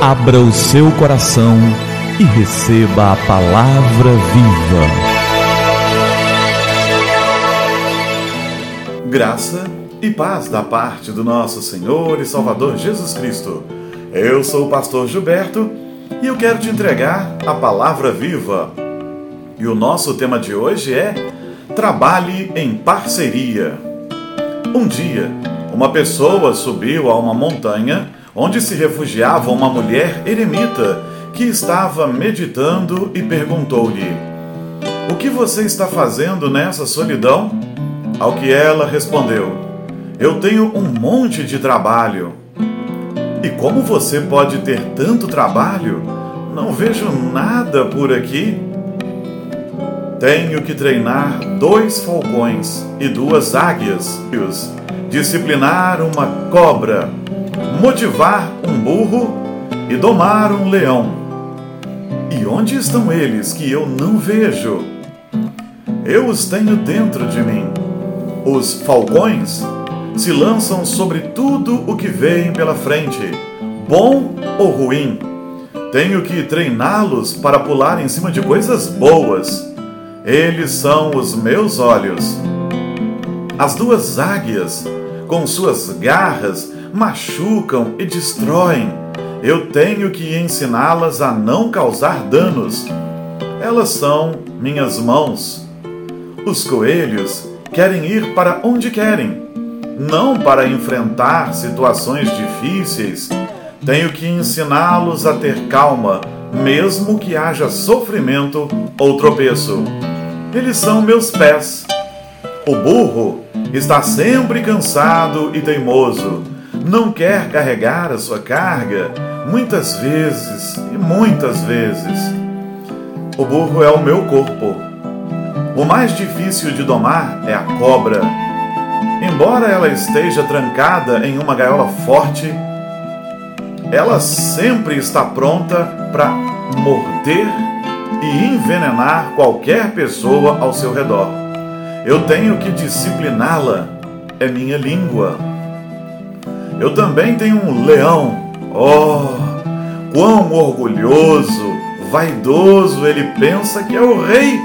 Abra o seu coração e receba a palavra viva. Graça e paz da parte do nosso Senhor e Salvador Jesus Cristo. Eu sou o pastor Gilberto e eu quero te entregar a palavra viva. E o nosso tema de hoje é Trabalhe em parceria. Um dia, uma pessoa subiu a uma montanha onde se refugiava uma mulher eremita que estava meditando e perguntou-lhe: O que você está fazendo nessa solidão? Ao que ela respondeu: Eu tenho um monte de trabalho. E como você pode ter tanto trabalho? Não vejo nada por aqui. Tenho que treinar dois falcões e duas águias, disciplinar uma cobra motivar um burro e domar um leão. E onde estão eles que eu não vejo? Eu os tenho dentro de mim. Os falcões se lançam sobre tudo o que vem pela frente, bom ou ruim. Tenho que treiná-los para pular em cima de coisas boas. Eles são os meus olhos. As duas águias, com suas garras, machucam e destroem. Eu tenho que ensiná-las a não causar danos. Elas são minhas mãos. Os coelhos querem ir para onde querem, não para enfrentar situações difíceis. Tenho que ensiná-los a ter calma, mesmo que haja sofrimento ou tropeço. Eles são meus pés. O burro está sempre cansado e teimoso não quer carregar a sua carga, muitas vezes e muitas vezes. O burro é o meu corpo. O mais difícil de domar é a cobra. Embora ela esteja trancada em uma gaiola forte, ela sempre está pronta para morder e envenenar qualquer pessoa ao seu redor. Eu tenho que discipliná-la, é minha língua. Eu também tenho um leão. Oh, quão orgulhoso, vaidoso ele pensa que é o rei.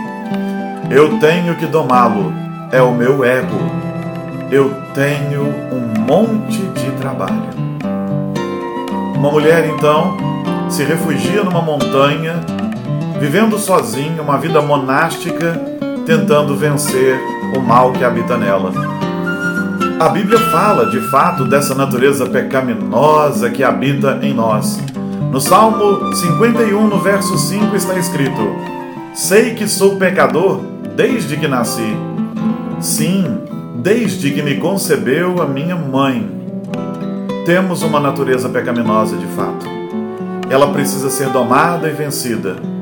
Eu tenho que domá-lo. É o meu ego. Eu tenho um monte de trabalho. Uma mulher então se refugia numa montanha, vivendo sozinha uma vida monástica, tentando vencer o mal que habita nela. A Bíblia fala, de fato, dessa natureza pecaminosa que habita em nós. No Salmo 51, no verso 5, está escrito: Sei que sou pecador desde que nasci. Sim, desde que me concebeu a minha mãe. Temos uma natureza pecaminosa de fato. Ela precisa ser domada e vencida.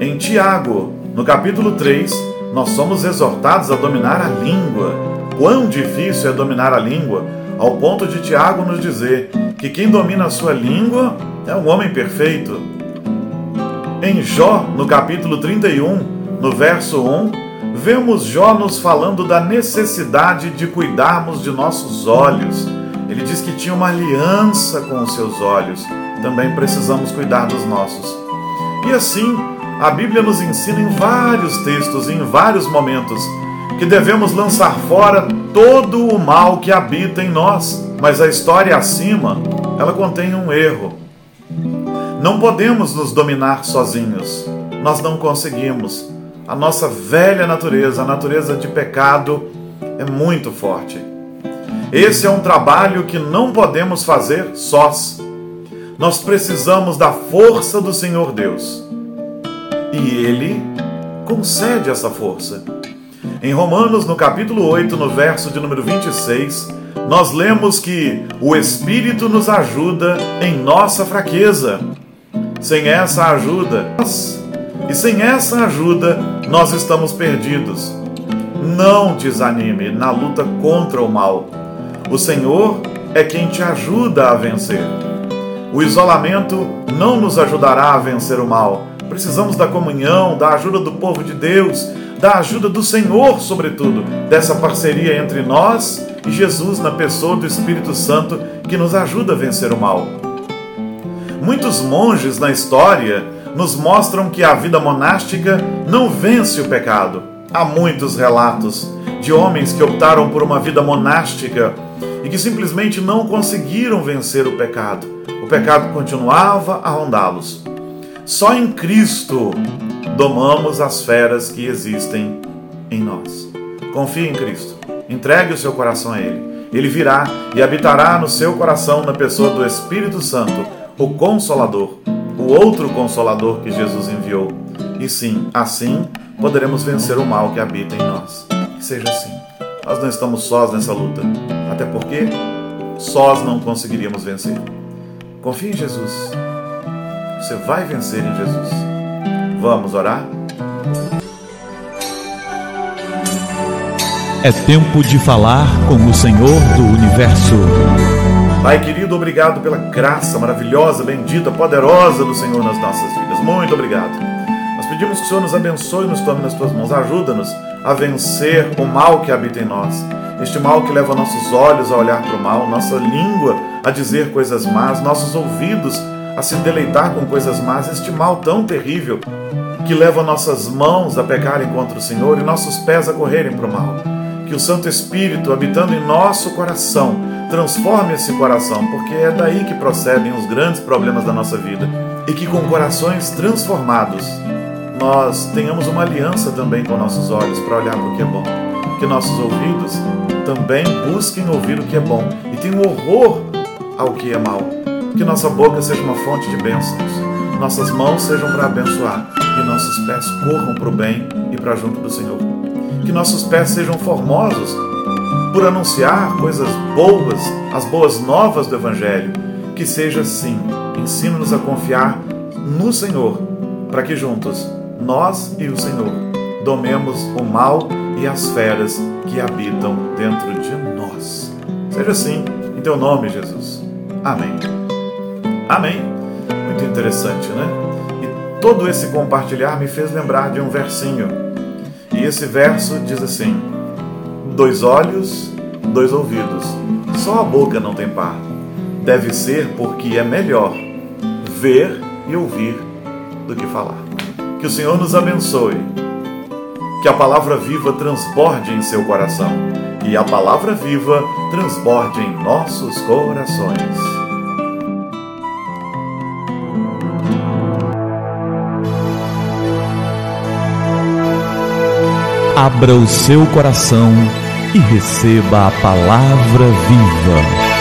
Em Tiago, no capítulo 3, nós somos exortados a dominar a língua quão difícil é dominar a língua, ao ponto de Tiago nos dizer que quem domina a sua língua é um homem perfeito. Em Jó, no capítulo 31, no verso 1, vemos Jó nos falando da necessidade de cuidarmos de nossos olhos. Ele diz que tinha uma aliança com os seus olhos. Também precisamos cuidar dos nossos. E assim, a Bíblia nos ensina em vários textos, em vários momentos, que devemos lançar fora todo o mal que habita em nós. Mas a história acima, ela contém um erro. Não podemos nos dominar sozinhos. Nós não conseguimos. A nossa velha natureza, a natureza de pecado, é muito forte. Esse é um trabalho que não podemos fazer sós. Nós precisamos da força do Senhor Deus. E Ele concede essa força. Em Romanos, no capítulo 8, no verso de número 26, nós lemos que o Espírito nos ajuda em nossa fraqueza. Sem essa ajuda, e sem essa ajuda, nós estamos perdidos. Não desanime na luta contra o mal. O Senhor é quem te ajuda a vencer. O isolamento não nos ajudará a vencer o mal. Precisamos da comunhão, da ajuda do povo de Deus, da ajuda do Senhor, sobretudo, dessa parceria entre nós e Jesus na pessoa do Espírito Santo que nos ajuda a vencer o mal. Muitos monges na história nos mostram que a vida monástica não vence o pecado. Há muitos relatos de homens que optaram por uma vida monástica e que simplesmente não conseguiram vencer o pecado. O pecado continuava a rondá-los. Só em Cristo domamos as feras que existem em nós. Confie em Cristo. Entregue o seu coração a Ele. Ele virá e habitará no seu coração na pessoa do Espírito Santo, o Consolador, o outro Consolador que Jesus enviou. E sim, assim poderemos vencer o mal que habita em nós. Que seja assim. Nós não estamos sós nessa luta, até porque sós não conseguiríamos vencer. Confie em Jesus. Você vai vencer em Jesus. Vamos orar? É tempo de falar com o Senhor do Universo. Pai querido, obrigado pela graça maravilhosa, bendita, poderosa do Senhor nas nossas vidas. Muito obrigado. Nós pedimos que o Senhor nos abençoe e nos tome nas tuas mãos. Ajuda-nos a vencer o mal que habita em nós. Este mal que leva nossos olhos a olhar para o mal, nossa língua a dizer coisas más, nossos ouvidos a se deleitar com coisas más, este mal tão terrível que leva nossas mãos a pecarem contra o Senhor e nossos pés a correrem para o mal que o Santo Espírito, habitando em nosso coração, transforme esse coração, porque é daí que procedem os grandes problemas da nossa vida. E que com corações transformados, nós tenhamos uma aliança também com nossos olhos para olhar para o que é bom. Que nossos ouvidos também busquem ouvir o que é bom e tenham horror ao que é mal. Que nossa boca seja uma fonte de bênçãos, nossas mãos sejam para abençoar e nossos pés corram para o bem e para junto do Senhor que nossos pés sejam formosos por anunciar coisas boas, as boas novas do Evangelho. Que seja assim. Ensina-nos a confiar no Senhor, para que juntos, nós e o Senhor, domemos o mal e as feras que habitam dentro de nós. Seja assim, em teu nome, Jesus. Amém. Amém. Muito interessante, né? E todo esse compartilhar me fez lembrar de um versinho e esse verso diz assim: dois olhos, dois ouvidos, só a boca não tem par. Deve ser porque é melhor ver e ouvir do que falar. Que o Senhor nos abençoe. Que a palavra viva transborde em seu coração e a palavra viva transborde em nossos corações. Abra o seu coração e receba a palavra viva.